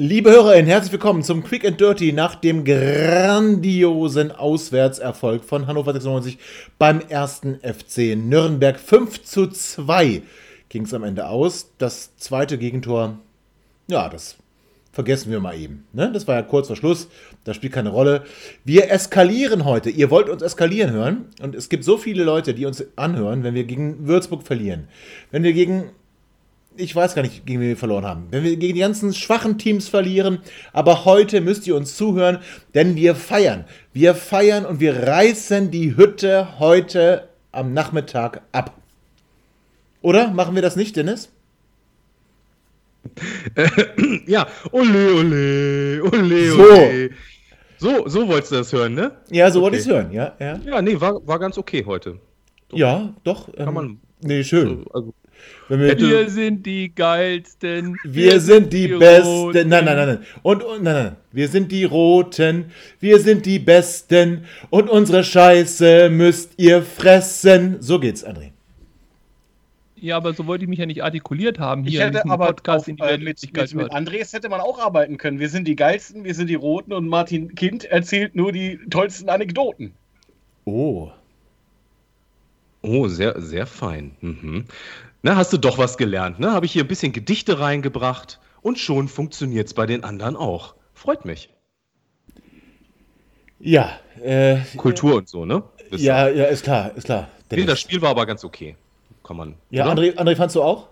Liebe HörerInnen, herzlich willkommen zum Quick and Dirty nach dem grandiosen Auswärtserfolg von Hannover 96 beim ersten FC Nürnberg. 5 zu 2 ging es am Ende aus. Das zweite Gegentor, ja, das vergessen wir mal eben. Ne? Das war ja kurz vor Schluss, das spielt keine Rolle. Wir eskalieren heute. Ihr wollt uns eskalieren hören und es gibt so viele Leute, die uns anhören, wenn wir gegen Würzburg verlieren. Wenn wir gegen ich weiß gar nicht, gegen wen wir verloren haben. Wenn wir gegen die ganzen schwachen Teams verlieren, aber heute müsst ihr uns zuhören, denn wir feiern. Wir feiern und wir reißen die Hütte heute am Nachmittag ab. Oder machen wir das nicht, Dennis? ja, ole, ole, ole, ole. So, so wolltest du das hören, ne? Ja, so okay. wollte ich es hören, ja. Ja, ja nee, war, war ganz okay heute. So. Ja, doch. Kann ähm, man. Nee, schön. So, also, wir, wir, sind die geilsten. Wir, wir sind die, die besten. Roten. Nein, nein, nein, nein. Und, und nein, nein. Wir sind die Roten. Wir sind die Besten. Und unsere Scheiße müsst ihr fressen. So geht's, André. Ja, aber so wollte ich mich ja nicht artikuliert haben hier ich hätte in aber Podcast auf, in die äh, mit, mit, mit Andres hätte man auch arbeiten können. Wir sind die geilsten, wir sind die Roten und Martin Kind erzählt nur die tollsten Anekdoten. Oh. Oh, sehr, sehr fein. Mhm. Na, hast du doch was gelernt, ne? Habe ich hier ein bisschen Gedichte reingebracht und schon funktioniert es bei den anderen auch. Freut mich. Ja. Äh, Kultur und so, ne? ja, ja, ist klar, ist klar. Nee, das Spiel war aber ganz okay. Kann man. Ja, André, André, fandst du auch?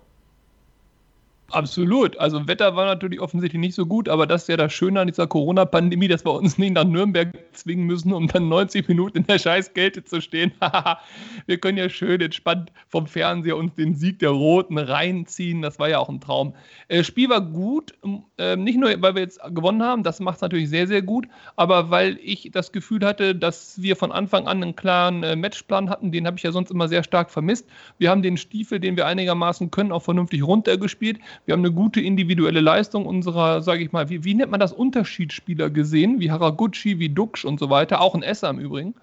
Absolut. Also Wetter war natürlich offensichtlich nicht so gut, aber das ist ja das Schöne an dieser Corona-Pandemie, dass wir uns nicht nach Nürnberg zwingen müssen, um dann 90 Minuten in der Scheißkälte zu stehen. wir können ja schön entspannt vom Fernseher uns den Sieg der Roten reinziehen. Das war ja auch ein Traum. Äh, Spiel war gut, äh, nicht nur, weil wir jetzt gewonnen haben, das macht es natürlich sehr, sehr gut, aber weil ich das Gefühl hatte, dass wir von Anfang an einen klaren äh, Matchplan hatten, den habe ich ja sonst immer sehr stark vermisst. Wir haben den Stiefel, den wir einigermaßen können, auch vernünftig runtergespielt. Wir haben eine gute individuelle Leistung unserer, sage ich mal, wie, wie nennt man das, Unterschiedsspieler gesehen, wie Haraguchi, wie Duxch und so weiter, auch ein Esser im Übrigen.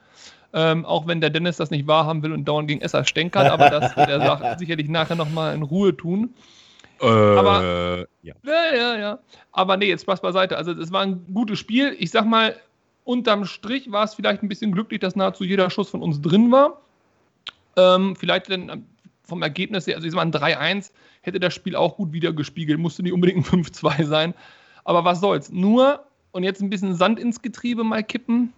Ähm, auch wenn der Dennis das nicht wahrhaben will und dauernd gegen Esser stänkert, aber das wird er sicherlich nachher nochmal in Ruhe tun. Äh, aber, ja. ja, ja, ja. Aber nee, jetzt Spaß beiseite. Also, es war ein gutes Spiel. Ich sag mal, unterm Strich war es vielleicht ein bisschen glücklich, dass nahezu jeder Schuss von uns drin war. Ähm, vielleicht dann vom Ergebnis her, also mal, ein 3-1 hätte das Spiel auch gut wiedergespiegelt. Musste nicht unbedingt ein 5-2 sein. Aber was soll's. Nur, und jetzt ein bisschen Sand ins Getriebe mal kippen.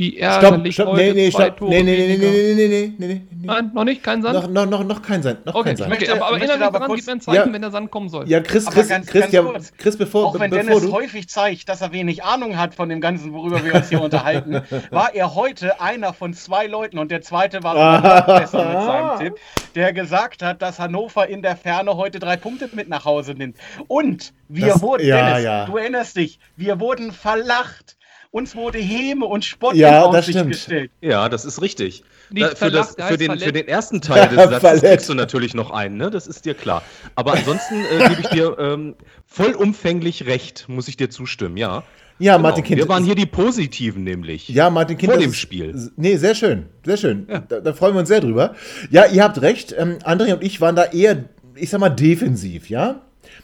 Wie ärgerlich stopp, stopp, heute nee, nee, zwei stopp. Tore nee, nee, nee, nee, nee, nee, nee, nee, nee. Nein, noch nicht? Kein Sand? Noch, noch, noch, noch kein Sand. Noch okay, kein Sand. okay aber, aber erinnere mich dran, gib mir ein Zeichen, ja, wenn der Sand kommen soll. Ja, Chris, Chris, ganz, Chris, ganz ja, Chris, bevor, Auch wenn bevor Dennis du... häufig zeigt, dass er wenig Ahnung hat von dem Ganzen, worüber wir uns hier unterhalten, war er heute einer von zwei Leuten und der zweite war noch besser mit seinem Tipp, der gesagt hat, dass Hannover in der Ferne heute drei Punkte mit nach Hause nimmt. Und wir das, wurden, ja, Dennis, ja. du erinnerst dich, wir wurden verlacht uns wurde Häme und Spott ja, in Aussicht gestellt. Ja, das ist richtig. Da, für, das, für, den, für, den, ersten Teil des Satzes kriegst du natürlich noch einen, ne? das ist dir klar. Aber ansonsten äh, gebe ich dir ähm, vollumfänglich recht, muss ich dir zustimmen, ja. Ja, genau. Martin Kind. Wir waren hier die Positiven nämlich. Ja, Martin Kind. Vor dem Spiel. Nee, sehr schön, sehr schön. Ja. Da, da, freuen wir uns sehr drüber. Ja, ihr habt recht. Ähm, André und ich waren da eher, ich sag mal, defensiv, ja.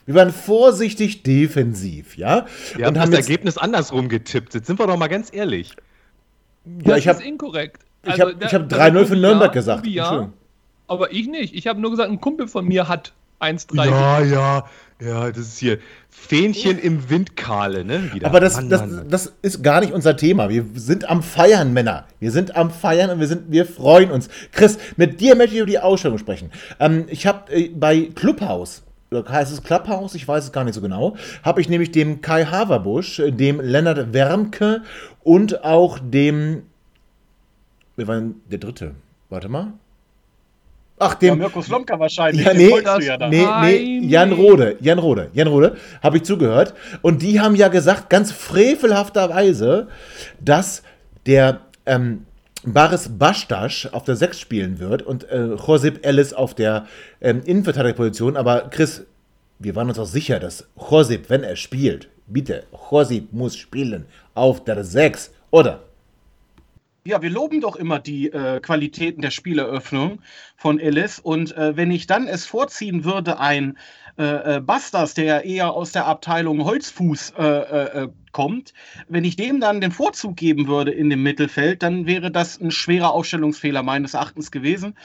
Wir waren vorsichtig defensiv, ja. Wir und haben das Ergebnis andersrum getippt. Jetzt sind wir doch mal ganz ehrlich. Ja, das ich hab, ist inkorrekt. Ich habe also, hab 3-0 für Nürnberg gesagt. Ja, aber ich nicht. Ich habe nur gesagt, ein Kumpel von mir hat 1-3. Ja, ja, ja, das ist hier Fähnchen im Windkahle, ne? Wieder. Aber das, Mann, das, Mann. das ist gar nicht unser Thema. Wir sind am Feiern, Männer. Wir sind am Feiern und wir, sind, wir freuen uns. Chris, mit dir möchte ich über die Ausstellung sprechen. Ähm, ich habe äh, bei Clubhouse heißt es Clubhouse, ich weiß es gar nicht so genau, habe ich nämlich dem Kai Haverbusch, dem Lennart Wermke und auch dem, wir waren der dritte, warte mal, Ach, dem. Ja, Mirko Slomka wahrscheinlich. Ja, nee, du ja nee, nee, Jan Rode, Jan Rode, Jan Rode, habe ich zugehört. Und die haben ja gesagt, ganz frevelhafterweise, dass der ähm, Baris Bastas auf der 6 spielen wird und äh, Josip Ellis auf der ähm, Innenverteidigerposition. Aber Chris, wir waren uns auch sicher, dass Josip, wenn er spielt, bitte, Josip muss spielen auf der 6, oder? Ja, wir loben doch immer die äh, Qualitäten der Spieleröffnung von Ellis. Und äh, wenn ich dann es vorziehen würde, ein äh, äh Bastas, der eher aus der Abteilung Holzfuß äh, äh, kommt, wenn ich dem dann den Vorzug geben würde in dem Mittelfeld, dann wäre das ein schwerer Ausstellungsfehler meines Erachtens gewesen.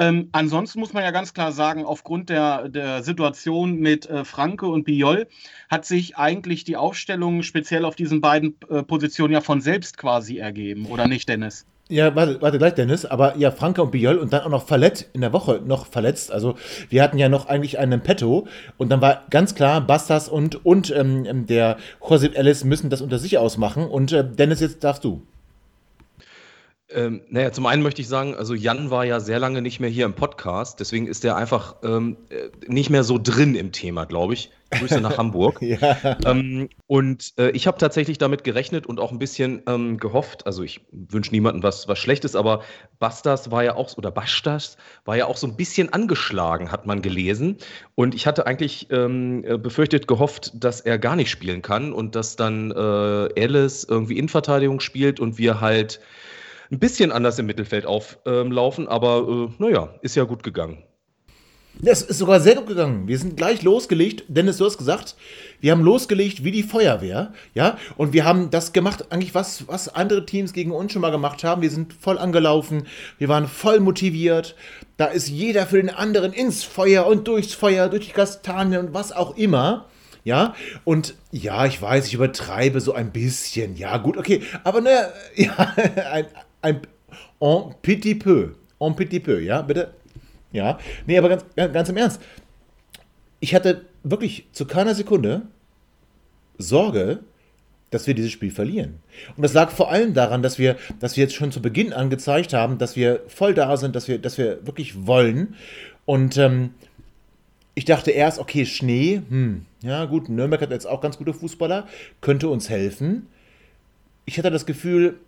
Ähm, ansonsten muss man ja ganz klar sagen, aufgrund der, der Situation mit äh, Franke und Biol hat sich eigentlich die Aufstellung speziell auf diesen beiden äh, Positionen ja von selbst quasi ergeben, oder nicht, Dennis? Ja, warte, warte gleich, Dennis. Aber ja, Franke und Biol und dann auch noch verletzt, in der Woche noch verletzt. Also wir hatten ja noch eigentlich einen Petto und dann war ganz klar, Bastas und, und ähm, der Josep Ellis müssen das unter sich ausmachen. Und äh, Dennis, jetzt darfst du. Ähm, naja, zum einen möchte ich sagen, also Jan war ja sehr lange nicht mehr hier im Podcast, deswegen ist er einfach ähm, äh, nicht mehr so drin im Thema, glaube ich. Grüße nach Hamburg. ja. ähm, und äh, ich habe tatsächlich damit gerechnet und auch ein bisschen ähm, gehofft, also ich wünsche niemandem was, was Schlechtes, aber Bastas war ja auch, oder Bastas war ja auch so ein bisschen angeschlagen, hat man gelesen. Und ich hatte eigentlich ähm, äh, befürchtet, gehofft, dass er gar nicht spielen kann und dass dann äh, Alice irgendwie Innenverteidigung spielt und wir halt ein bisschen anders im Mittelfeld auflaufen, ähm, aber äh, naja, ist ja gut gegangen. Das ist sogar sehr gut gegangen. Wir sind gleich losgelegt. Dennis, du hast gesagt, wir haben losgelegt wie die Feuerwehr, ja, und wir haben das gemacht, eigentlich was, was andere Teams gegen uns schon mal gemacht haben. Wir sind voll angelaufen, wir waren voll motiviert. Da ist jeder für den anderen ins Feuer und durchs Feuer, durch die Kastanien und was auch immer. Ja, und ja, ich weiß, ich übertreibe so ein bisschen. Ja, gut, okay. Aber naja, ja, ein, ein en petit peu. En petit peu, ja, bitte? Ja. Nee, aber ganz, ganz im Ernst. Ich hatte wirklich zu keiner Sekunde Sorge, dass wir dieses Spiel verlieren. Und das lag vor allem daran, dass wir, dass wir jetzt schon zu Beginn an gezeigt haben, dass wir voll da sind, dass wir, dass wir wirklich wollen. Und ähm, ich dachte erst, okay, Schnee, hm, ja gut, Nürnberg hat jetzt auch ganz gute Fußballer, könnte uns helfen. Ich hatte das Gefühl,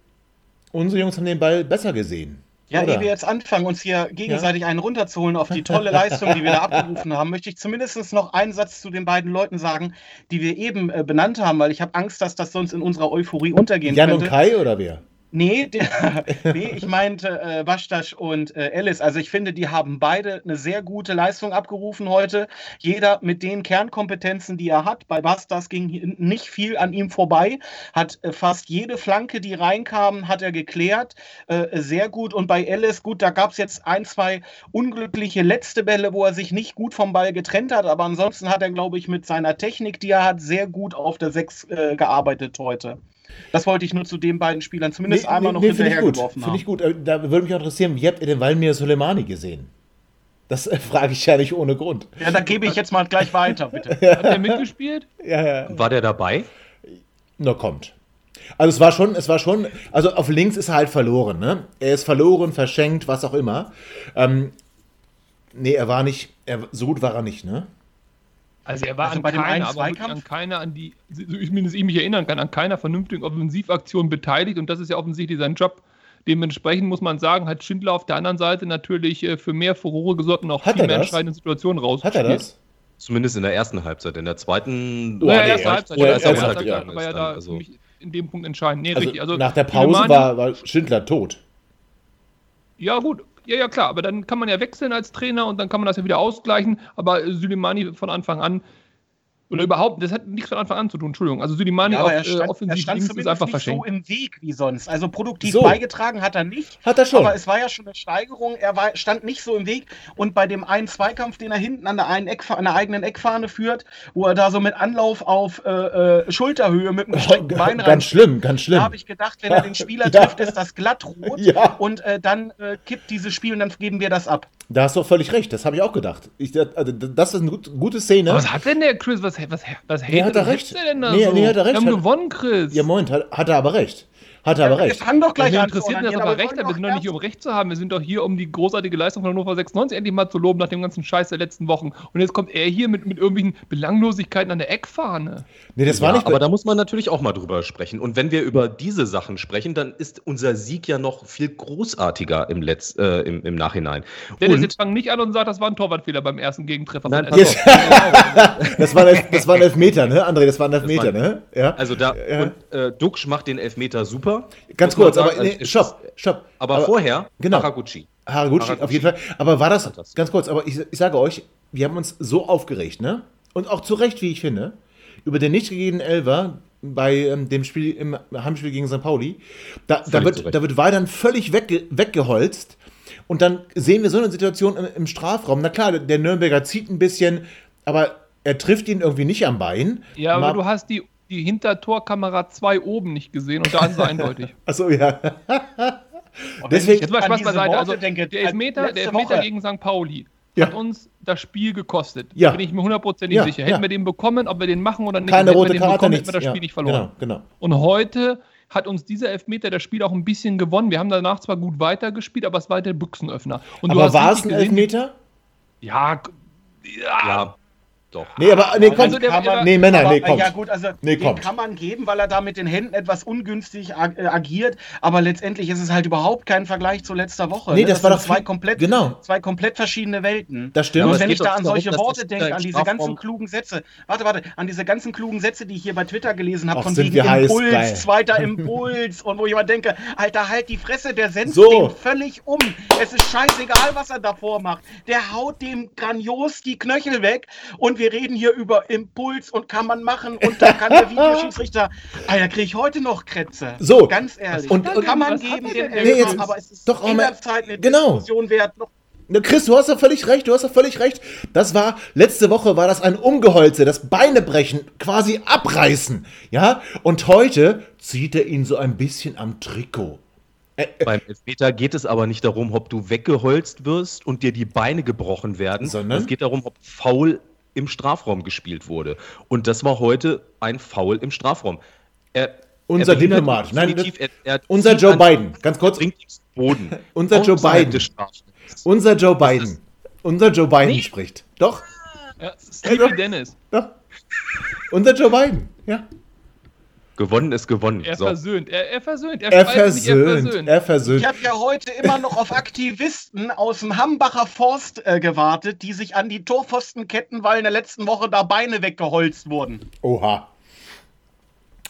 unsere Jungs haben den Ball besser gesehen. Ja, ehe wir jetzt anfangen, uns hier gegenseitig ja? einen runterzuholen auf die tolle Leistung, die wir da abgerufen haben, möchte ich zumindest noch einen Satz zu den beiden Leuten sagen, die wir eben äh, benannt haben, weil ich habe Angst, dass das sonst in unserer Euphorie untergehen Jan könnte. Jan und Kai oder wer? Nee, der, nee ich meinte äh, Bastasch und äh, Alice. Also ich finde, die haben beide eine sehr gute Leistung abgerufen heute. Jeder mit den Kernkompetenzen, die er hat. Bei Bastas ging nicht viel an ihm vorbei. Hat äh, fast jede Flanke, die reinkam, hat er geklärt. Äh, sehr gut. Und bei Alice, gut, da gab es jetzt ein, zwei unglückliche letzte Bälle, wo er sich nicht gut vom Ball getrennt hat. Aber ansonsten hat er, glaube ich, mit seiner Technik, die er hat, sehr gut auf der Sechs äh, gearbeitet heute. Das wollte ich nur zu den beiden Spielern zumindest nee, einmal nee, noch nee, hinterhergeworfen haben. Finde ich gut. Äh, da würde mich auch interessieren, wie habt ihr den Valmir Soleimani gesehen? Das äh, frage ich ja nicht ohne Grund. Ja, da gebe ich jetzt mal gleich weiter, bitte. Hat der mitgespielt? Ja, ja. War der dabei? Na, kommt. Also es war schon, es war schon, also auf links ist er halt verloren, ne? Er ist verloren, verschenkt, was auch immer. Ähm, nee, er war nicht, er, so gut war er nicht, ne? Also er war also an bei keiner, aber an keiner, an die, zumindest ich mich erinnern kann, an keiner vernünftigen Offensivaktion beteiligt und das ist ja offensichtlich sein Job. Dementsprechend muss man sagen, hat Schindler auf der anderen Seite natürlich äh, für mehr Furore gesorgt und auch hat viel mehr entscheidende Situationen raus. Hat er das? Zumindest in der ersten Halbzeit. In der zweiten. Oh, ja, erste Halbzeit. Ja, erste Halbzeit war ja da also. in dem Punkt entscheidend. Nee, also richtig. Also nach der Pause war, war Schindler tot. Ja, gut, ja, ja, klar, aber dann kann man ja wechseln als Trainer und dann kann man das ja wieder ausgleichen. Aber Süleimani von Anfang an oder überhaupt, das hat nichts von Anfang an zu tun, Entschuldigung. Also Sülimani ja, auf, äh, offensiv er stand ist einfach nicht verschenkt. so im Weg wie sonst. Also produktiv so. beigetragen hat er nicht. Hat er schon. Aber es war ja schon eine Steigerung. Er war, stand nicht so im Weg. Und bei dem einen Zweikampf, den er hinten an der, einen Eckfahne, an der eigenen Eckfahne führt, wo er da so mit Anlauf auf äh, äh Schulterhöhe mit dem gestreckten Bein rein. Ganz schlimm, ganz schlimm. Da habe ich gedacht, wenn er den Spieler ja. trifft, ist das glattrot. Ja. Und äh, dann äh, kippt dieses Spiel und dann geben wir das ab. Da hast du auch völlig recht. Das habe ich auch gedacht. Ich, also, das ist eine gut, gute Szene. Was hat denn der Chris? Was, was, was, was nee, hat er recht. Nee, so? nee, hat er recht. Wir haben gewonnen, Chris. Ja, Moment, hat, hat, er aber recht. Hat er aber Wir recht. fangen doch gleich an. zu interessiert das aber wir recht, wir sind doch nicht hier, um Recht zu haben. Wir sind doch hier, um die großartige Leistung von Hannover 96 endlich mal zu loben nach dem ganzen Scheiß der letzten Wochen. Und jetzt kommt er hier mit, mit irgendwelchen Belanglosigkeiten an der Eckfahne. Nee, das war ja, nicht. aber da muss man natürlich auch mal drüber sprechen. Und wenn wir über diese Sachen sprechen, dann ist unser Sieg ja noch viel großartiger im, Letz-, äh, im, im Nachhinein. Dennis, Und- jetzt fang nicht an und sag, das war ein Torwartfehler beim ersten Gegentreffer. Nein, von Yes. Das, war ein, Elf- das war ein Elfmeter, ne? André, das war ein Elfmeter, war- ne? Ja. Also da, Ja. und äh, Duxch macht den Elfmeter super. Ganz muss man kurz, aber sagen, nee, stopp, stopp. Aber, vorher genau. Haraguchi. Haraguchi, Haraguchi. auf jeden Fall. Aber war das, Fantastisch. ganz kurz, aber ich, ich sage euch, wir haben uns so aufgeregt, ne? Und auch zu Recht, wie ich finde, über den nicht gegebenen Elver bei ähm, dem Spiel im Heimspiel gegen St. Pauli. Da, da, wird, Recht. da wird Weidern völlig wegge weggeholzt. Und dann sehen wir so eine Situation im, im Strafraum. Na klar, der Nürnberger zieht ein bisschen, aber er trifft ihn irgendwie nicht am Bein. Ja, aber Mal- du hast die, die Hintertorkamera 2 oben nicht gesehen und da ist es eindeutig. Achso, ja. Und Deswegen- Jetzt mal Spaß beiseite. Also, denke, der Elfmeter, der Elfmeter Woche- gegen St. Pauli Ja. hat uns das Spiel gekostet. Ja. Da bin ich mir hundertprozentig Ja, sicher. ja. Hätten wir den bekommen, ob wir den machen oder nicht, Keine hätten wir rote den Karte, bekommen, nichts. hätten wir das ja, Spiel nicht verloren. Genau, genau. Und heute hat uns dieser Elfmeter das Spiel auch ein bisschen gewonnen. Wir haben danach zwar gut weitergespielt, aber es war der Büchsenöffner. Und du Aber hast war es ein gesehen, Elfmeter? Ja, ja, Ja, doch. Nee, aber nee, komm. Also der- Kann man- nee, Männer, aber, nee, kommt. Ja gut, also Nee, den kommt. kann man geben, weil er da mit den Händen etwas ungünstig ag äh, agiert, aber letztendlich ist es halt überhaupt kein Vergleich zu letzter Woche. Nee, ne? das war sind doch zwei komplett, genau. zwei komplett verschiedene Welten. Das stimmt. Und wenn ich da an darum, solche dass Worte das denke, an diese Strafraum- ganzen klugen Sätze, warte, warte, an diese ganzen klugen Sätze, die ich hier bei Twitter gelesen habe, von wegen Impuls, geil. zweiter Impuls und wo ich immer denke, Alter, halt die Fresse, der senzt So. den völlig um. Es ist scheißegal, was er davor macht. Der haut dem grandios die Knöchel weg und wir reden hier über Impuls und kann man machen und da kann der Videoschiedsrichter, Alter, kriege ich heute noch Krätze. So. Ganz ehrlich. Und- Und, kann man geben den Nee, jetzt- aber es ist doch, jederzeit eine genau. Diskussion wert. Noch Na, Chris, du hast doch völlig recht, du hast doch völlig recht. Das war, letzte Woche war das ein Umgeholze, das Beinebrechen, quasi abreißen, ja? Und heute zieht er ihn so ein bisschen am Trikot. Beim Elfmeter geht es aber nicht darum, ob du weggeholzt wirst und dir die Beine gebrochen werden, Sondern? es geht darum, ob Foul im Strafraum gespielt wurde. Und das war heute ein Foul im Strafraum. Er, Unser er Diplomat. Nein, definitiv, er, er Unser Joe Biden, ganz kurz. Boden. Unser Joe Biden. Unser Joe Biden. Unser Joe Biden spricht. Doch, ja, Sleepy Dennis. doch. Unser Joe Biden, ja. Gewonnen ist gewonnen. Er So. versöhnt. Er, er versöhnt. Er, Er spaltet nicht, versöhnt, er versöhnt. Ich habe ja heute immer noch auf Aktivisten aus dem Hambacher Forst äh, gewartet, die sich an die Torpfosten ketten, weil in der letzten Woche da Beine weggeholzt wurden. Oha.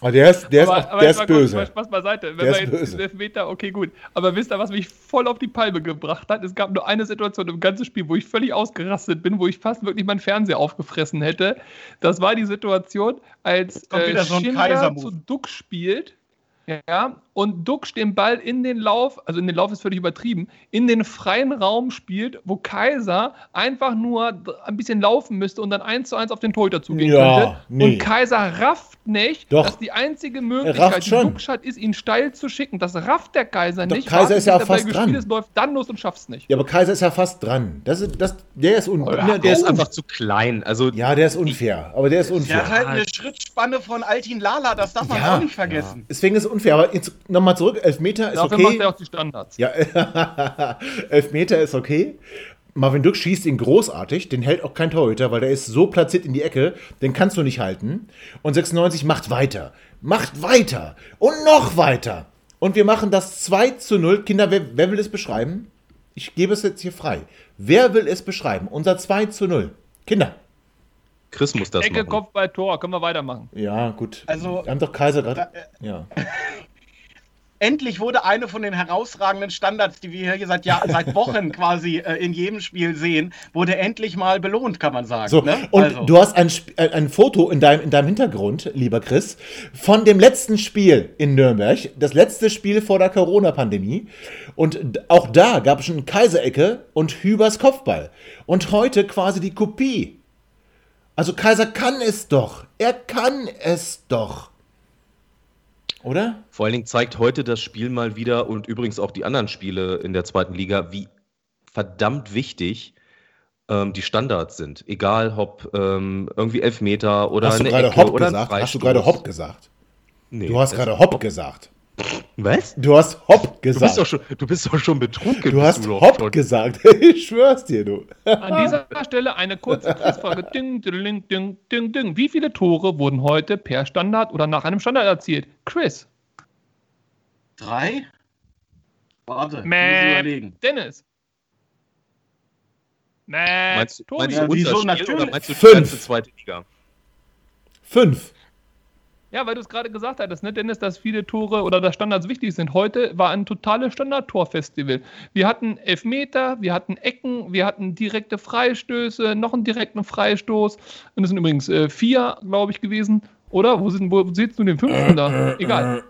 Aber der ist, der ist, aber, auch, aber der ist mal böse. mal Spaß beiseite. Wenn Der wir ist jetzt Elfmeter, okay, gut. Aber wisst ihr, was mich voll auf die Palme gebracht hat? Es gab nur eine Situation im ganzen Spiel, wo ich völlig ausgerastet bin, wo ich fast wirklich meinen Fernseher aufgefressen hätte. Das war die Situation, als äh, so Schindler Kaiser-Move. zu Duck spielt. Ja, und Duxch den Ball in den Lauf, also in den Lauf ist völlig übertrieben, in den freien Raum spielt, wo Kaiser einfach nur ein bisschen laufen müsste und dann eins zu eins auf den Torhüter zugehen Ja, könnte. nee. Und Kaiser rafft nicht, Doch. dass die einzige Möglichkeit, die. Duxch hat, ist, ihn steil zu schicken. Das rafft der Kaiser Doch, nicht. Kaiser ist ja der fast gespielt dran. Ist, läuft dann los und schafft's nicht. Ja, aber Kaiser ist ja fast dran. Das ist, das, der ist, un, Ja, ne, Der ist un- einfach zu klein. Also Ja, der ist unfair. Aber der ist Der unfair. hat halt eine Schrittspanne von Altin Lala, das darf man Ja. auch nicht vergessen. Deswegen ist unfair. Aber nochmal zurück. Elfmeter ist Dafür macht okay. er auch die Standards. Ja, Elfmeter ist okay. Marvin Duck schießt ihn großartig. Den hält auch kein Torhüter, weil der ist so platziert in die Ecke. Den kannst du nicht halten. Und 96 macht weiter. Macht weiter. Und noch weiter. Und wir machen das 2 zu 0. Kinder, wer, wer will es beschreiben? Ich gebe es jetzt hier frei. Wer will es beschreiben? Unser 2 zu 0. Kinder. Chris muss das Ecke, machen. Kopf bei Tor, können wir weitermachen. Ja, gut. Also- Wir haben doch Kaiser gerade. Äh, Ja. Endlich wurde eine von den herausragenden Standards, die wir hier seit, Jahr, seit Wochen quasi äh, in jedem Spiel sehen, wurde endlich mal belohnt, kann man sagen. So, ne? und Also. du hast ein, äh, ein Foto in deinem, in deinem Hintergrund, lieber Chris, von dem letzten Spiel in Nürnberg, das letzte Spiel vor der Corona-Pandemie. Und auch da gab es schon Kaiserecke und Hübers Kopfball. Und heute quasi die Kopie. Also Kaiser kann es doch. Er kann es doch. Oder? Vor allen Dingen zeigt heute das Spiel mal wieder und übrigens auch die anderen Spiele in der zweiten Liga, wie verdammt wichtig ähm, die Standards sind. Egal ob ähm, irgendwie Elfmeter oder Hast du eine gerade Ecke Hopp oder gesagt? Hast du gerade Hopp gesagt? Nee, Du hast gerade Hopp gesagt. Was? Du hast Hopp Du bist gesagt. doch schon, du bist doch schon betrunken. Du hast doch Hopp schon. gesagt. Ich schwör's dir, du. An dieser Stelle eine kurze Quizfrage. Ding, ding, ding, ding, ding. Wie viele Tore wurden heute per Standard oder nach einem Standard erzielt? Chris. Drei? Warte, muss Mäh. überlegen. Dennis. Mäh. Meinst, du- Tobi. meinst Ja, du wieso? unser Spiel Natürlich. oder meinst du die Fünf. ganze zweite Liga? Fünf. Ja, weil du es gerade gesagt hattest, ne, Dennis, dass viele Tore oder dass Standards wichtig sind. Heute war ein totales Standardtorfestival. Wir hatten Elfmeter, wir hatten Ecken, wir hatten direkte Freistöße, noch einen direkten Freistoß. Und es sind übrigens äh, vier, glaube ich, gewesen. Oder? Wo, sind, wo siehst du den fünften da? Egal.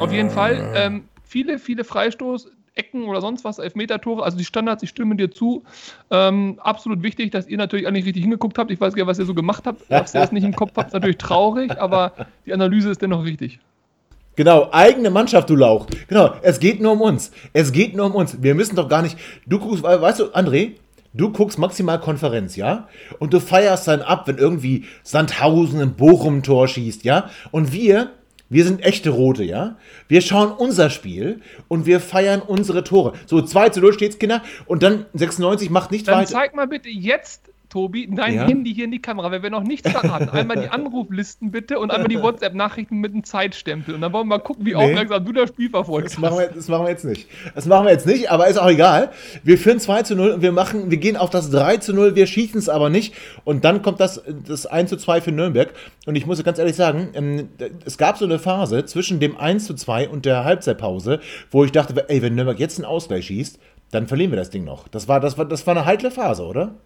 Auf jeden Fall ähm, viele, viele Freistoß, Ecken oder sonst was, Elfmeter-Tore. Also die Standards, ich stimme dir zu. Ähm, absolut wichtig, dass ihr natürlich nicht richtig hingeguckt habt. Ich weiß gar nicht, was ihr so gemacht habt. Dass ihr das nicht im Kopf habt, ist natürlich traurig, aber die Analyse ist dennoch wichtig. Genau, eigene Mannschaft, du Lauch. Genau, es geht nur um uns. Es geht nur um uns. Wir müssen doch gar nicht. Du guckst, we- weißt du, André, du guckst maximal Konferenz, ja? Und du feierst dann ab, wenn irgendwie Sandhausen ein Bochum-Tor schießt, ja? Und wir, wir sind echte Rote, ja? Wir schauen unser Spiel und wir feiern unsere Tore. So, 2 zu 0 steht's, Kinder. Und dann 96 macht nicht Dann weiter. zeig mal bitte jetzt, Tobi, dein Ja? Handy hier in die Kamera, weil wir noch nichts verraten. Einmal die Anruflisten bitte und einmal die WhatsApp-Nachrichten mit einem Zeitstempel. Und dann wollen wir mal gucken, wie aufmerksam du das Spiel verfolgst. Das machen, wir, das machen wir jetzt nicht. Das machen wir jetzt nicht, aber ist auch egal. Wir führen 2 zu 0 und wir machen, wir gehen auf das 3 zu 0, wir schießen es aber nicht. Und dann kommt das, das 1 zu 2 für Nürnberg. Und ich muss ganz ehrlich sagen, ähm, es gab so eine Phase zwischen dem 1 zu 2 und der Halbzeitpause, wo ich dachte, ey, wenn Nürnberg jetzt einen Ausgleich schießt, dann verlieren wir das Ding noch. Das war, das war, das war eine heikle Phase, oder?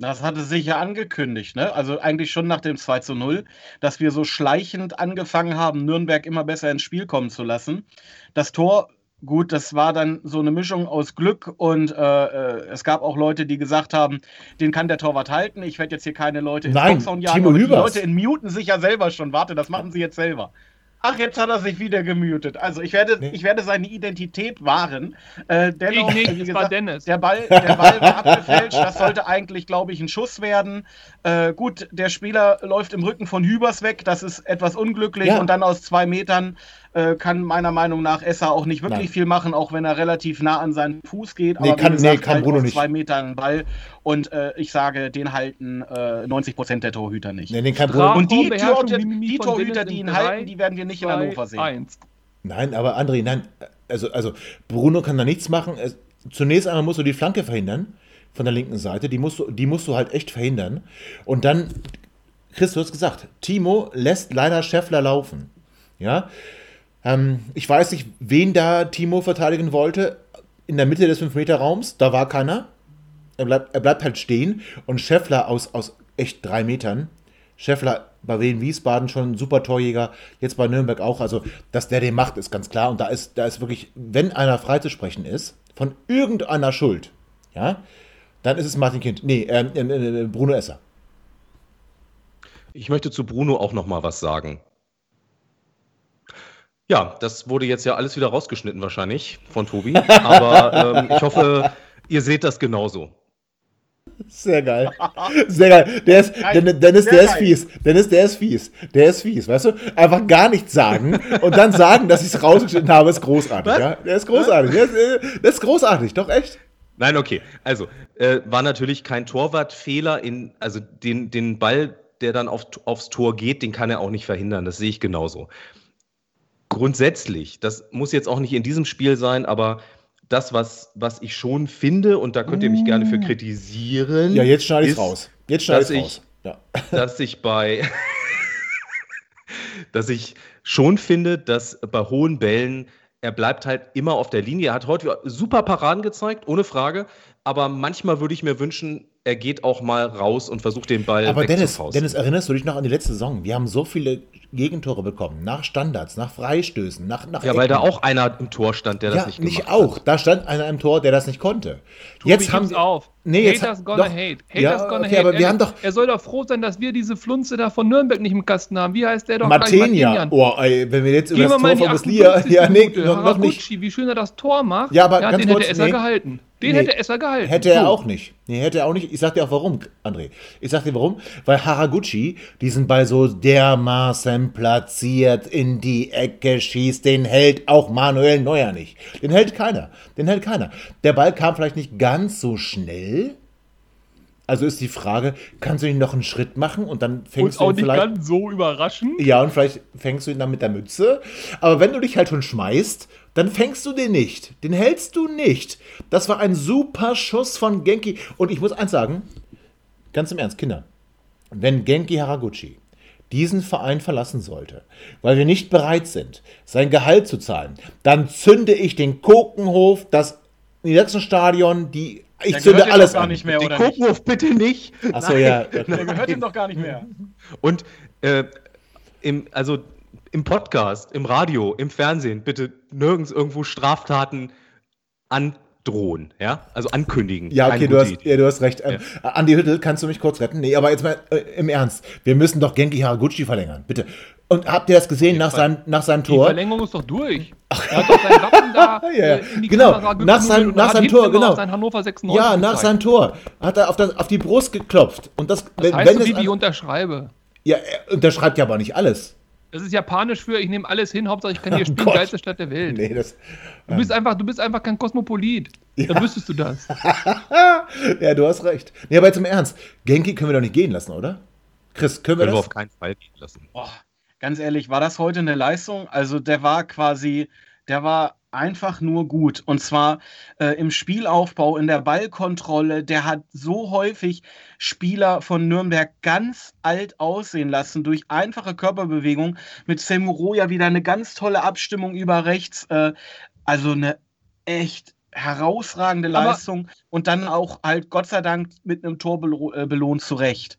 Das hatte sich ja angekündigt, ne? Also eigentlich schon nach dem 2 zu 0, dass wir so schleichend angefangen haben, Nürnberg immer besser ins Spiel kommen zu lassen. Das Tor, gut, das war dann so eine Mischung aus Glück und äh, äh, es gab auch Leute, die gesagt haben, den kann der Torwart halten. Ich werde jetzt hier keine Leute ins Nein, Boxhorn jagen, Timo aber die Hübers. Leute in muten sich ja selber schon. Warte, das machen sie jetzt selber. Ach, jetzt hat er sich wieder gemutet. Also ich werde, Nee. ich werde seine Identität wahren. Äh, dennoch, Ich nicht, wie es war Dennis. der Ball, der Ball war abgefälscht. Das sollte eigentlich, glaube ich, ein Schuss werden. Äh, gut, der Spieler läuft im Rücken von Hübers weg. Das ist etwas unglücklich. Ja. Und dann aus zwei Metern äh, kann meiner Meinung nach Esser auch nicht wirklich Nein. viel machen, auch wenn er relativ nah an seinen Fuß geht. Nee, Aber kann- wie gesagt, nee, kann halt Bruno aus nicht. zwei Metern Ball. Und äh, ich sage, den halten äh, 90 Prozent der Torhüter nicht. Nee, den Straf- Problem. Und die, Torhüter, die Torhüter, die ihn halten, die werden wir nicht in Hannover sehen. Eins. Nein, aber André, nein, also, also Bruno kann da nichts machen. Zunächst einmal musst du die Flanke verhindern von der linken Seite. Die musst du, die musst du halt echt verhindern. Und dann, Chris, du hast gesagt, Timo lässt leider Scheffler laufen. Ja, ähm, ich weiß nicht, wen da Timo verteidigen wollte. In der Mitte des 5-Meter-Raums, da war keiner. Er bleibt, er bleibt halt stehen. Und Scheffler aus, aus echt drei Metern. Scheffler bei Wien Wiesbaden schon ein super Torjäger, jetzt bei Nürnberg auch. Also, dass der den macht, ist ganz klar. Und da ist, da ist wirklich, wenn einer freizusprechen ist, von irgendeiner Schuld, ja, dann ist es Martin Kind. Nee, ähm, ähm, äh, Bruno Esser. Ich möchte zu Bruno auch noch mal was sagen. Ja, das wurde jetzt ja alles wieder rausgeschnitten wahrscheinlich von Tobi. Aber ähm, ich hoffe, ihr seht das genauso. Sehr geil. Sehr geil. Der ist. Dennis, Dennis Sehr der ist fies. Dennis, der ist fies. Der ist fies, weißt du? Einfach gar nichts sagen und dann sagen, dass ich es rausgeschnitten habe, ist großartig. Ja? Der ist großartig. Der ist, äh, das ist großartig, doch echt. Nein, okay. Also, äh, war natürlich kein Torwartfehler in, also den, den Ball, der dann auf, aufs Tor geht, den kann er auch nicht verhindern. Das sehe ich genauso. Grundsätzlich, das muss jetzt auch nicht in diesem Spiel sein, aber das, was, was ich schon finde, und da könnt ihr mich gerne für kritisieren. Ja, jetzt schneide ich raus. Jetzt schneide ich- raus. Ja. dass ich bei, dass ich schon finde, dass bei hohen Bällen er bleibt halt immer auf der Linie. Er hat heute super Paraden gezeigt, ohne Frage. Aber manchmal würde ich mir wünschen, er geht auch mal raus und versucht den Ball Aber Dennis. Dennis, erinnerst du dich noch an die letzte Saison? Wir haben so viele Gegentore bekommen. Nach Standards, nach Freistößen, nach, nach ja, weil da Ecken. auch einer im Tor stand, der ja, das nicht nicht, gemacht auch. hat. Da stand einer im Tor, der das nicht konnte. Tobi, jetzt haben auf. Nee, jetzt Haters ha- gonna doch. hate. Ja, Haters gonna okay, hate. aber wir er, haben doch- er soll doch froh sein, dass wir diese Flunze da von Nürnberg nicht im Kasten haben. Wie heißt der doch? Martinian. Oh, ey, wenn wir jetzt über Gehen das Tor von Muslia. 58. Ja, nee, noch, noch nicht. Haraguchi, wie schön er das Tor macht. Ja, aber ja, ganz den kurz, hätte Esser nee. gehalten. Den Nee. hätte Esser gehalten. Hätte er So. auch nicht. Nee, hätte er auch nicht. Ich sag dir auch warum, André. Ich sag dir warum. Weil Haraguchi diesen Ball so dermaßen platziert in die Ecke schießt, den hält auch Manuel Neuer nicht. Den hält keiner. Den hält keiner. Der Ball kam vielleicht nicht ganz so schnell. Also ist die Frage, kannst du ihn noch einen Schritt machen und dann fängst Und auch du ihn nicht vielleicht. ganz so überraschend. Ja, und vielleicht fängst du ihn dann mit der Mütze. Aber wenn du dich halt schon schmeißt, dann fängst du den nicht. Den hältst du nicht. Das war ein super Schuss von Genki. Und ich muss eins sagen, ganz im Ernst, Kinder, wenn Genki Haraguchi diesen Verein verlassen sollte, weil wir nicht bereit sind, sein Gehalt zu zahlen, dann zünde ich den Kokenhof, das Niedersachsen-Stadion, die. Ich Der zünde alles doch gar an. nicht mehr, Den oder nicht? Kokenhof bitte nicht. Achso, ja. Der gehört ihm doch gar nicht mehr. Und äh, im, also im Podcast, im Radio, im Fernsehen bitte nirgends irgendwo Straftaten androhen, ja? Also ankündigen. Ja, okay, du hast, ja, du hast recht. Ähm, Andi Hüttel, kannst du mich kurz retten? Nee, aber jetzt mal äh, im Ernst. Wir müssen doch Genki Haraguchi verlängern, bitte. Und habt ihr das gesehen nach seinem, nach seinem Die Tor? Verlängerung ist doch durch. Er hat doch sein Wappen da Ja, ja. äh, in die Genau, Kamera nach und nach hat seinem Tor, genau. Sein Hannover 96 Ja, nach seinem Tor hat er auf, das, auf die Brust geklopft. Und das, Das wenn, heißt wenn so, es wie an- ich unterschreibe. ja, er unterschreibt ja aber nicht alles. Das ist japanisch für, ich nehme alles hin, Hauptsache ich kann hier spielen, Gott. geilste Stadt der Welt. Nee, das. Du bist einfach, du bist einfach kein Kosmopolit. Dann wüsstest du das. Ja, du hast recht. Nee, aber jetzt im Ernst. Genki können wir doch nicht gehen lassen, oder? Chris, können wir Können wir das? auf keinen Fall gehen lassen. Boah, ganz ehrlich, war das heute eine Leistung? Also der war quasi, der war einfach nur gut. Und zwar äh, im Spielaufbau, in der Ballkontrolle. Der hat so häufig Spieler von Nürnberg ganz alt aussehen lassen durch einfache Körperbewegung. Mit Semuro ja wieder eine ganz tolle Abstimmung über rechts. Äh, also eine echt herausragende Aber- Leistung. Und dann auch halt Gott sei Dank mit einem Tor äh, belohnt zurecht.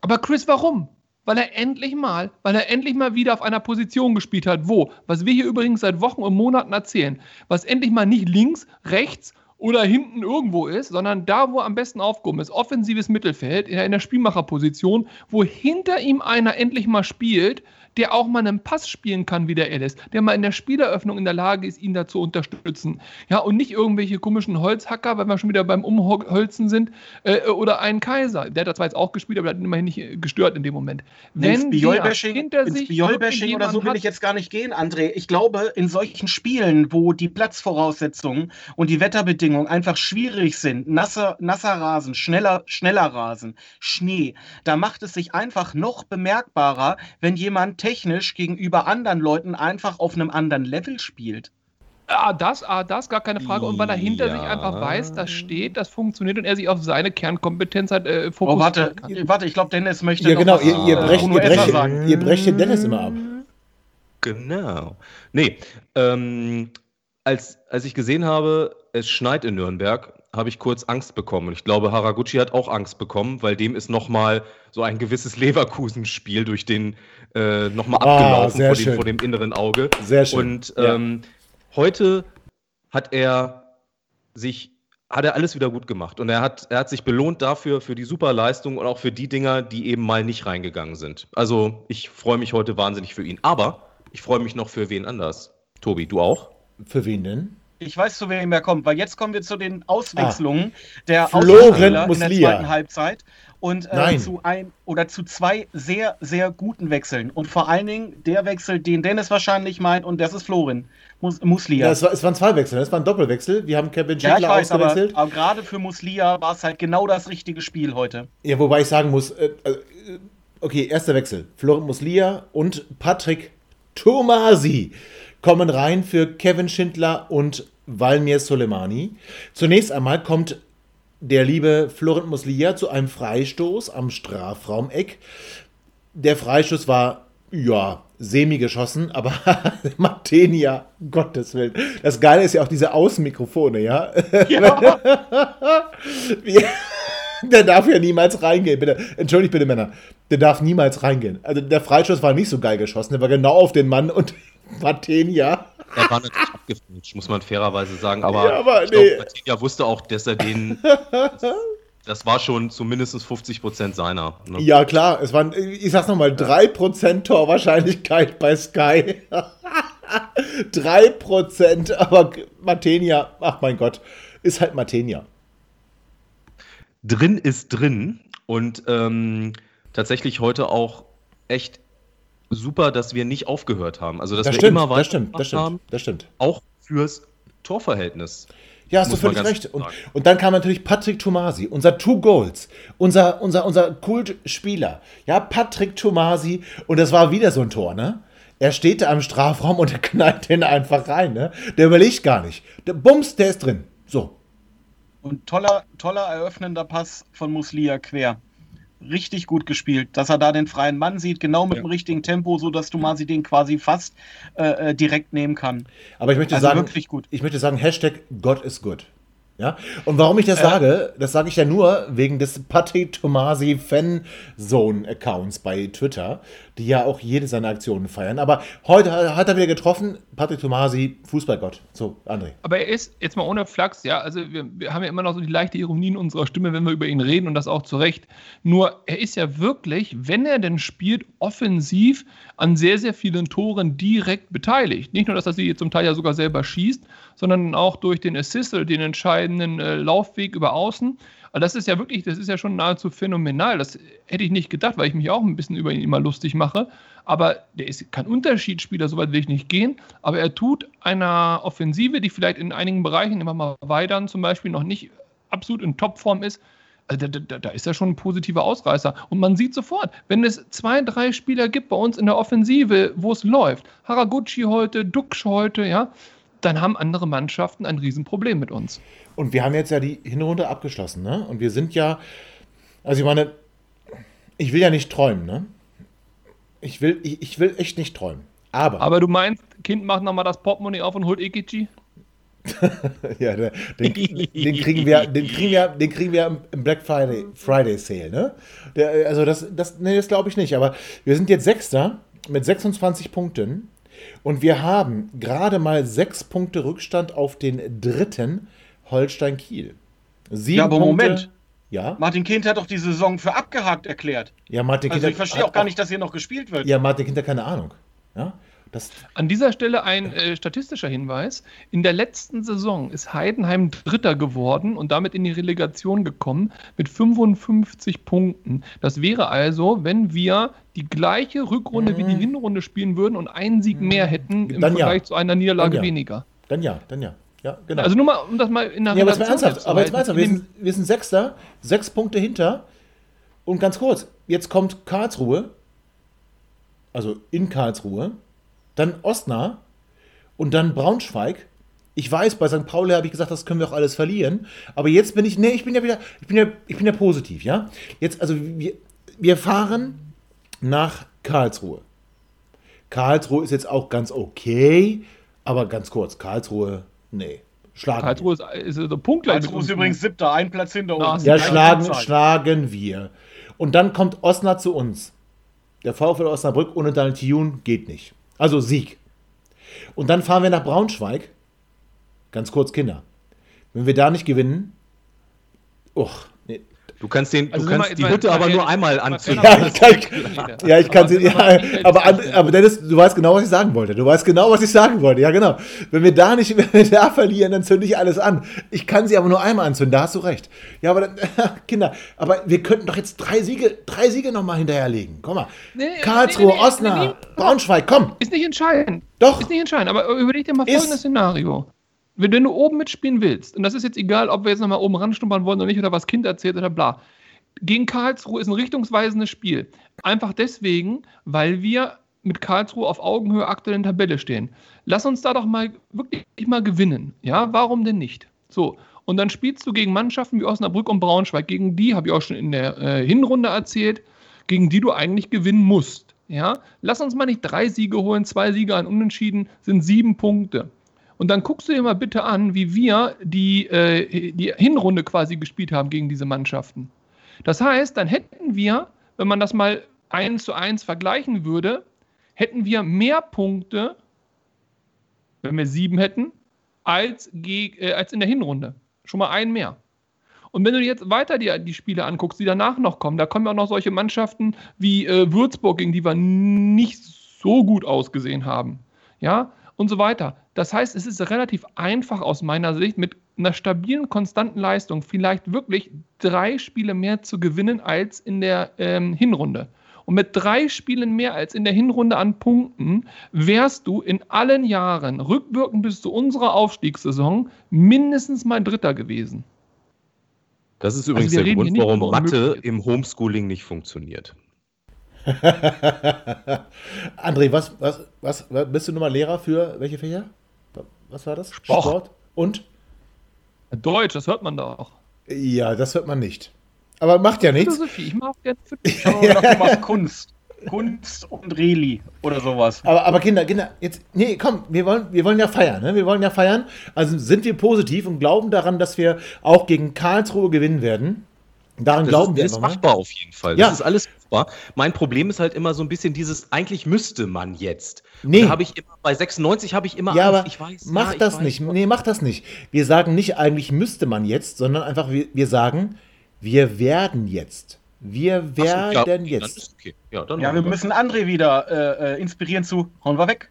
Aber Chris, warum? Weil er endlich mal, weil er endlich mal wieder auf einer Position gespielt hat, wo, was wir hier übrigens seit Wochen und Monaten erzählen, was endlich mal nicht links, rechts oder hinten irgendwo ist, sondern da, wo er am besten aufgehoben ist, offensives Mittelfeld, in der, in der Spielmacherposition, wo hinter ihm einer endlich mal spielt, der auch mal einen Pass spielen kann, wie der Ellis, der mal in der Spieleröffnung in der Lage ist, ihn da zu unterstützen. Ja, und nicht irgendwelche komischen Holzhacker, weil wir schon wieder beim Umholzen sind, äh, oder einen Kaiser. Der hat da zwar jetzt auch gespielt, aber der hat ihn immerhin nicht äh, gestört in dem Moment. Ins der Biol-Bashing hinter ins sich Biol-Bashing oder so will ich jetzt gar nicht gehen, André. Ich glaube, in solchen Spielen, wo die Platzvoraussetzungen und die Wetterbedingungen einfach schwierig sind, nasser, nasser Rasen, schneller, schneller Rasen, Schnee, da macht es sich einfach noch bemerkbarer, wenn jemand technisch gegenüber anderen Leuten einfach auf einem anderen Level spielt. Ah, das, ah, das, gar keine Frage. Und weil er hinter Ja. sich einfach weiß, das steht, das funktioniert und er sich auf seine Kernkompetenz halt äh, Oh, fokussieren warte, kann. warte, ich glaube, Dennis möchte Ja, noch genau. was Ihr, ihr, äh, brecht, ihr, brecht, sagen. ihr brecht den Dennis immer ab. Genau. Nee, ähm, als, als ich gesehen habe, es schneit in Nürnberg, habe ich kurz Angst bekommen. Und ich glaube, Haraguchi hat auch Angst bekommen, weil dem ist nochmal so ein gewisses Leverkusen-Spiel durch den äh, nochmal Ah, abgelaufen sehr vor dem, vor dem inneren Auge. Sehr schön. Und Ja. ähm, heute hat er sich, hat er alles wieder gut gemacht. Und er hat, er hat sich belohnt dafür, für die super Leistung und auch für die Dinger, die eben mal nicht reingegangen sind. Also ich freue mich heute wahnsinnig für ihn. Aber ich freue mich noch für wen anders. Tobi, du auch? Für wen denn? Ich weiß, zu wem er kommt, weil jetzt kommen wir zu den Auswechslungen der Florent in der zweiten Halbzeit und äh, zu ein oder zu zwei sehr, sehr guten Wechseln. Und vor allen Dingen der Wechsel, den Dennis wahrscheinlich meint, und das ist Florin Mus Muslia. Ja, es, war, es waren zwei Wechsel, es war ein Doppelwechsel. Wir haben Kevin Ja, ich weiß, aber, ausgewechselt. aber gerade für Muslia war es halt genau das richtige Spiel heute. Ja, wobei ich sagen muss, äh, äh, okay, erster Wechsel. Florent Muslia und Patrick Tomasi kommen rein für Kevin Schindler und Valmir Soleimani. Zunächst einmal kommt der liebe Florent Muslia zu einem Freistoß am Strafraumeck. Der Freistoß war, ja, semi geschossen, aber Martenia, Gottes Willen. Das Geile ist ja auch diese Außenmikrofone, ja. Wie- Der darf ja niemals reingehen, bitte. Entschuldigt bitte, Männer. Der darf niemals reingehen. Also der Freistoß war nicht so geil geschossen, der war genau auf den Mann und Martenia. Er war natürlich abgefälscht, muss man fairerweise sagen. Aber, Ja, aber ich nee. Martinia wusste auch, dass er den. das, war schon zumindest 50 Prozent seiner. Ne? Ja, klar, es waren, ich sag's nochmal, 3% Torwahrscheinlichkeit bei Sky. 3%, aber Martenia, ach mein Gott. ist halt Matenia. Drin ist drin und ähm, tatsächlich heute auch echt super, dass wir nicht aufgehört haben. Also, dass Das wir stimmt, immer weiter das stimmt, das haben, stimmt, das stimmt. auch fürs Torverhältnis. Ja, hast du völlig recht. Und, und dann kam natürlich Patrick Tomasi, unser Two Goals, unser, unser, unser Kultspieler. Ja, Patrick Tomasi. Und das war wieder so ein Tor, ne? Er steht da im Strafraum und er knallt den einfach rein, ne? Der überlegt gar nicht. Der Bums, der ist drin. So. Und toller, toller eröffnender Pass von Muslia quer. Richtig gut gespielt, dass er da den freien Mann sieht, genau mit Ja. dem richtigen Tempo, so dass Tomasi den quasi fast äh, äh, direkt nehmen kann. Aber ich möchte Also sagen, wirklich gut. ich möchte sagen, Hashtag God is good. Ja? Und warum ich das Äh. sage, das sage ich ja nur wegen des Patrick Tomasi Fanzone Accounts bei Twitter, die ja auch jede seiner Aktionen feiern. Aber heute hat er wieder getroffen, Patrick Tomasi, Fußballgott. So, André. Aber er ist, jetzt mal ohne Flachs, ja, also wir, wir haben ja immer noch so die leichte Ironie in unserer Stimme, wenn wir über ihn reden und das auch zu Recht. Nur er ist ja wirklich, wenn er denn spielt, offensiv an sehr, sehr vielen Toren direkt beteiligt. Nicht nur, dass er sie zum Teil ja sogar selber schießt, sondern auch durch den Assist den entscheidenden äh, Laufweg über Außen. Also das ist ja wirklich, das ist ja schon nahezu phänomenal. Das hätte ich nicht gedacht, weil ich mich auch ein bisschen über ihn immer lustig mache. Aber der ist kein Unterschiedsspieler, soweit will ich nicht gehen. Aber er tut einer Offensive, die vielleicht in einigen Bereichen immer mal weitern, zum Beispiel noch nicht absolut in Topform ist, also da, da, da ist er schon ein positiver Ausreißer. Und man sieht sofort, wenn es zwei, drei Spieler gibt bei uns in der Offensive, wo es läuft, Haraguchi heute, Duxch heute, ja, dann haben andere Mannschaften ein Riesenproblem mit uns. Und wir haben jetzt ja die Hinrunde abgeschlossen, ne? Und wir sind ja, also ich meine, ich will ja nicht träumen, ne? Ich will, ich, ich will echt nicht träumen. Aber, Aber du meinst, Kind macht nochmal das Portemonnaie auf und holt Ikichi? ja, den, den, kriegen wir, den kriegen wir, den kriegen wir im- im Black Friday, Friday Sale, ne? Der, also das, das, nee, das glaube ich nicht. Aber wir sind jetzt Sechster mit 26 Punkten und wir haben gerade mal sechs Punkte Rückstand auf den dritten Holstein Kiel. Sieben Ja, aber Moment. Ja, Martin Kind hat doch die Saison für abgehakt erklärt. ja, Martin Also Kinder ich verstehe auch gar nicht, dass hier noch gespielt wird. Ja, Martin Kinder, keine Ahnung. Ja, das, An dieser Stelle ein äh, statistischer Hinweis. In der letzten Saison ist Heidenheim Dritter geworden und damit in die Relegation gekommen mit 55 Punkten. Das wäre also, wenn wir die gleiche Rückrunde wie die Hinrunde spielen würden und einen Sieg mehr hätten im Mhm. Dann ja. Vergleich zu einer Niederlage Dann ja. weniger. dann ja, dann ja. Ja, genau. Also nur mal, um das mal in der Ja, aber jetzt mal ernsthaft, aber jetzt mal ernsthaft, wir sind, wir sind Sechster, sechs Punkte hinter. Und ganz kurz, jetzt kommt Karlsruhe, also in Karlsruhe, dann Osnabrück und dann Braunschweig. Ich weiß, bei St. Pauli habe ich gesagt, das können wir auch alles verlieren. Aber jetzt bin ich, nee, ich bin ja wieder, ich bin ja, ich bin ja positiv, ja. Jetzt, also wir, wir fahren nach Karlsruhe. Karlsruhe ist jetzt auch ganz okay, aber ganz kurz, Karlsruhe, nee, schlagen. wir. Karlsruhe ist, ist also punktgleich mit Karlsruhe ist übrigens siebter, ein Platz hinter uns. Ja, schlagen, Zeit. schlagen wir. Und dann kommt Osnabrück zu uns. Der VfL Osnabrück ohne Daniel Thioun geht nicht. Also Sieg. Und dann fahren wir nach Braunschweig. Ganz kurz, Kinder. Wenn wir da nicht gewinnen, uch. Du kannst, den, Also du kannst die Hütte aber nur einmal mal anzünden. Ja, ich kann, ja, ich kann sie, ja, aber, aber Dennis, du weißt genau, was ich sagen wollte. Du weißt genau, was ich sagen wollte. Ja, genau. Wenn wir da nicht, wenn wir da verlieren, dann zünde ich alles an. Ich kann sie aber nur einmal anzünden, da hast du recht. Ja, aber dann, Kinder, aber wir könnten doch jetzt drei Siege, drei Siege nochmal hinterherlegen. Komm mal. Nee, Karlsruhe, nee, nee, nee, Osnabrück, nee. Braunschweig, komm. Ist nicht entscheidend. Doch. Ist nicht entscheidend, aber überleg dir mal Ist- folgendes Szenario. Wenn du oben mitspielen willst, und das ist jetzt egal, ob wir jetzt nochmal oben ranstumpern wollen oder nicht, oder was Kind erzählt oder bla. Gegen Karlsruhe ist ein richtungsweisendes Spiel. Einfach deswegen, weil wir mit Karlsruhe auf Augenhöhe aktuell in der Tabelle stehen. Lass uns da doch mal wirklich mal gewinnen. Ja, warum denn nicht? So. Und dann spielst du gegen Mannschaften wie Osnabrück und Braunschweig. Gegen die habe ich auch schon in der äh, Hinrunde erzählt, gegen die du eigentlich gewinnen musst. Ja, lass uns mal nicht drei Siege holen, zwei Siege an Unentschieden sind sieben Punkte. Und dann guckst du dir mal bitte an, wie wir die, äh, die Hinrunde quasi gespielt haben gegen diese Mannschaften. Das heißt, dann hätten wir, wenn man das mal eins zu eins vergleichen würde, hätten wir mehr Punkte, wenn wir sieben hätten, als, äh, als in der Hinrunde. Schon mal ein mehr. Und wenn du jetzt weiter die, die Spiele anguckst, die danach noch kommen, da kommen ja auch noch solche Mannschaften wie äh, Würzburg, gegen die wir nicht so gut ausgesehen haben. Ja, und so weiter. Das heißt, es ist relativ einfach aus meiner Sicht mit einer stabilen, konstanten Leistung vielleicht wirklich drei Spiele mehr zu gewinnen als in der ähm, Hinrunde. Und mit drei Spielen mehr als in der Hinrunde an Punkten wärst du in allen Jahren, rückwirkend bis zu unserer Aufstiegssaison, mindestens mal Dritter gewesen. Das ist übrigens also der Grund, warum Mathe im Homeschooling nicht funktioniert. André, was, was, was, bist du nun mal Lehrer für welche Fächer? Was war das? Sport. Sport. Und? Deutsch, das hört man da auch. Ja, das hört man nicht. Aber macht ja nichts. Philosophie, ich mag gerne Philosophie. Kunst. Kunst und Reli oder sowas. Aber, aber Kinder, Kinder, jetzt, nee, komm, wir wollen, wir wollen ja feiern, ne? Wir wollen ja feiern. Also sind wir positiv und glauben daran, dass wir auch gegen Karlsruhe gewinnen werden. Daran das glauben ist, wir Das ist machbar auf jeden Fall. Ja. Das ist alles machbar. Mein Problem ist halt immer so ein bisschen dieses, eigentlich müsste man jetzt. Nee. habe ich immer, bei 96 habe ich immer ja, Angst, aber ich weiß. Mach ja, das weiß. nicht. Nee, mach das nicht. Wir sagen nicht, eigentlich müsste man jetzt, sondern einfach, wir, wir sagen, wir werden jetzt. Wir werden so, ja, okay, jetzt. Okay. Ja, dann ja wir müssen André wieder äh, äh, inspirieren zu hauen wir weg.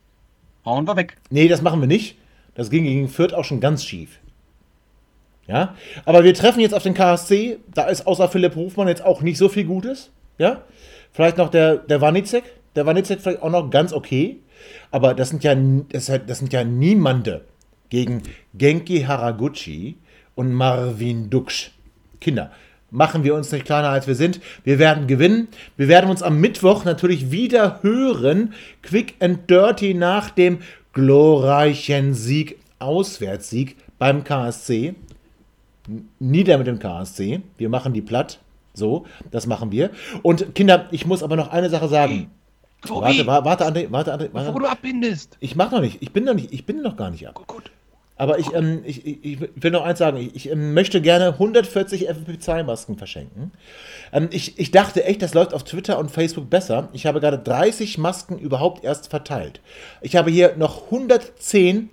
Hauen wir weg. Nee, das machen wir nicht. Das ging gegen Fürth auch schon ganz schief. Ja, aber wir treffen jetzt auf den KSC. Da ist außer Philipp Hofmann jetzt auch nicht so viel Gutes. Ja, vielleicht noch der, der Wanizek. Der Wanizek vielleicht auch noch ganz okay. Aber das sind ja, das, das sind ja niemande gegen Genki Haraguchi und Marvin Duksch. Kinder, machen wir uns nicht kleiner als wir sind. Wir werden gewinnen. Wir werden uns am Mittwoch natürlich wieder hören. Quick and Dirty nach dem glorreichen Sieg, Auswärtssieg beim KSC. Nieder mit dem KSC. Wir machen die platt. So, das machen wir. Und Kinder, ich muss aber noch eine Sache sagen. Tobi, warte, warte, André, warte, André. Warte. Wo du abbindest. Ich mach noch nicht. Ich bin noch nicht. Ich bin noch gar nicht ab. Gut, gut. Aber ich, ähm, ich, ich, will noch eins sagen. Ich, ich ähm, möchte gerne 140 FFP2-Masken verschenken. Ähm, ich, ich dachte echt, das läuft auf Twitter und Facebook besser. Ich habe gerade 30 Masken überhaupt erst verteilt. Ich habe hier noch 110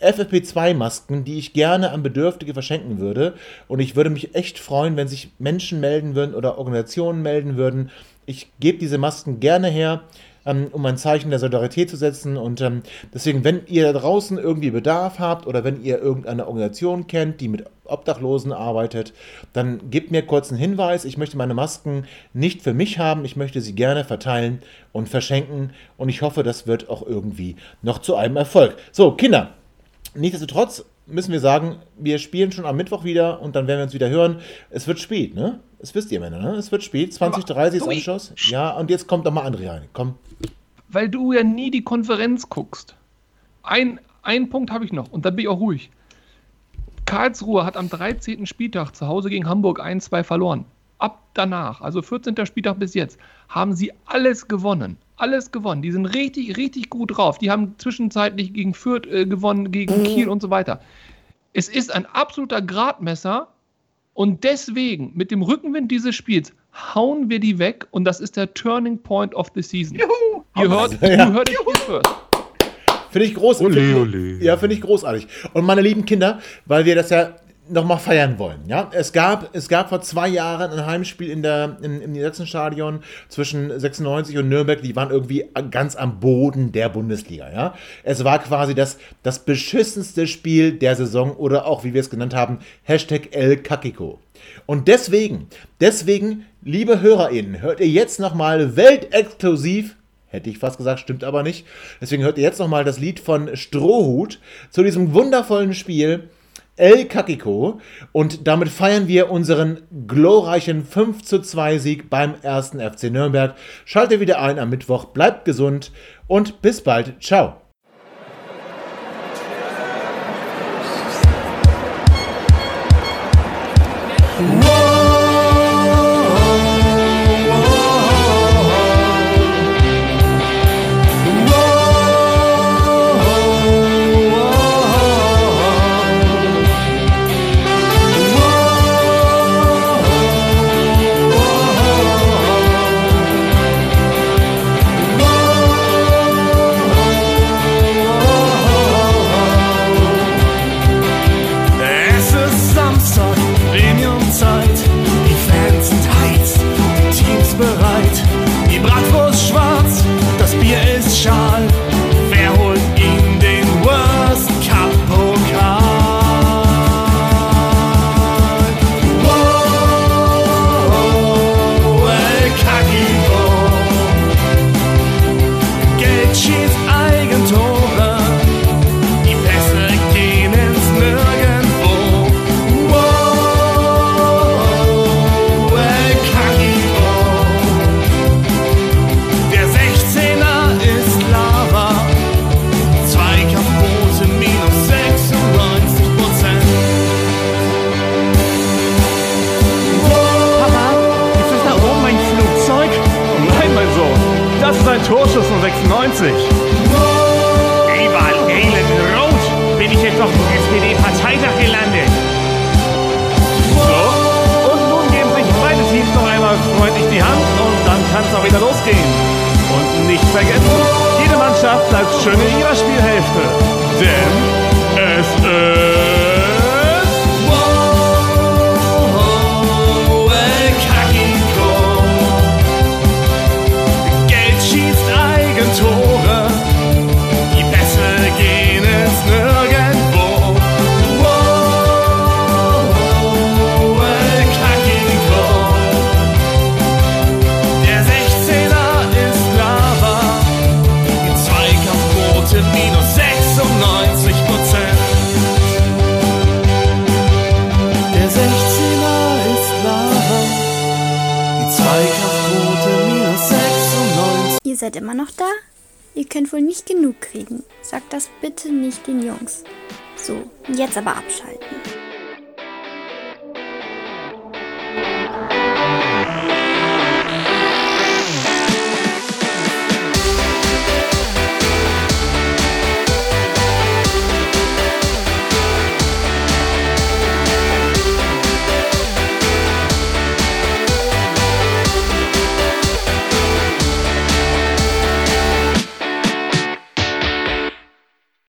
FFP2-Masken, die ich gerne an Bedürftige verschenken würde. Und ich würde mich echt freuen, wenn sich Menschen melden würden oder Organisationen melden würden. Ich gebe diese Masken gerne her ähm, um ein Zeichen der Solidarität zu setzen. Und ähm, deswegen, wenn ihr da draußen irgendwie Bedarf habt oder wenn ihr irgendeine Organisation kennt, die mit Obdachlosen arbeitet, dann gebt mir kurz einen Hinweis. Ich möchte meine Masken nicht für mich haben. Ich möchte sie gerne verteilen und verschenken. Und ich hoffe, das wird auch irgendwie noch zu einem Erfolg. So, Kinder, nichtsdestotrotz müssen wir sagen, wir spielen schon am Mittwoch wieder und dann werden wir uns wieder hören. Es wird spät, ne? Das wisst ihr, Männer, ne? Es wird spät. 2030 ist Anschluss. Ja, und jetzt kommt doch mal André rein. Komm. Weil du ja nie die Konferenz guckst. Ein, einen Punkt habe ich noch und dann bin ich auch ruhig. Karlsruhe hat am 13. Spieltag zu Hause gegen Hamburg 1-2 verloren. Ab danach, also 14. Spieltag bis jetzt, haben sie alles gewonnen. Alles gewonnen. Die sind richtig, richtig gut drauf. Die haben zwischenzeitlich gegen Fürth äh, gewonnen, gegen Kiel und so weiter. Es ist ein absoluter Gradmesser und deswegen, mit dem Rückenwind dieses Spiels, hauen wir die weg und das ist der Turning Point of the Season. Juhu! Ihr hört, ja. ihr hört es hier first. Finde ich großartig. Ole, ole. Ja, finde ich großartig. Und meine lieben Kinder, weil wir das ja nochmal feiern wollen. Ja? Es, gab, es gab vor zwei Jahren ein Heimspiel in der, in, im Niedersachsen-Stadion zwischen 96 und Nürnberg. Die waren irgendwie ganz am Boden der Bundesliga. Ja? Es war quasi das, das beschissenste Spiel der Saison oder auch, wie wir es genannt haben, Hashtag El Kakiko. Und deswegen, deswegen, liebe HörerInnen, hört ihr jetzt nochmal weltexklusiv Hätte ich fast gesagt, stimmt aber nicht. Deswegen hört ihr jetzt nochmal das Lied von Strohhut zu diesem wundervollen Spiel El Kakiko. Und damit feiern wir unseren glorreichen 5 zu 2 Sieg beim ersten FC Nürnberg. Schaltet wieder ein am Mittwoch, bleibt gesund und bis bald. Ciao. Jetzt aber abschalten.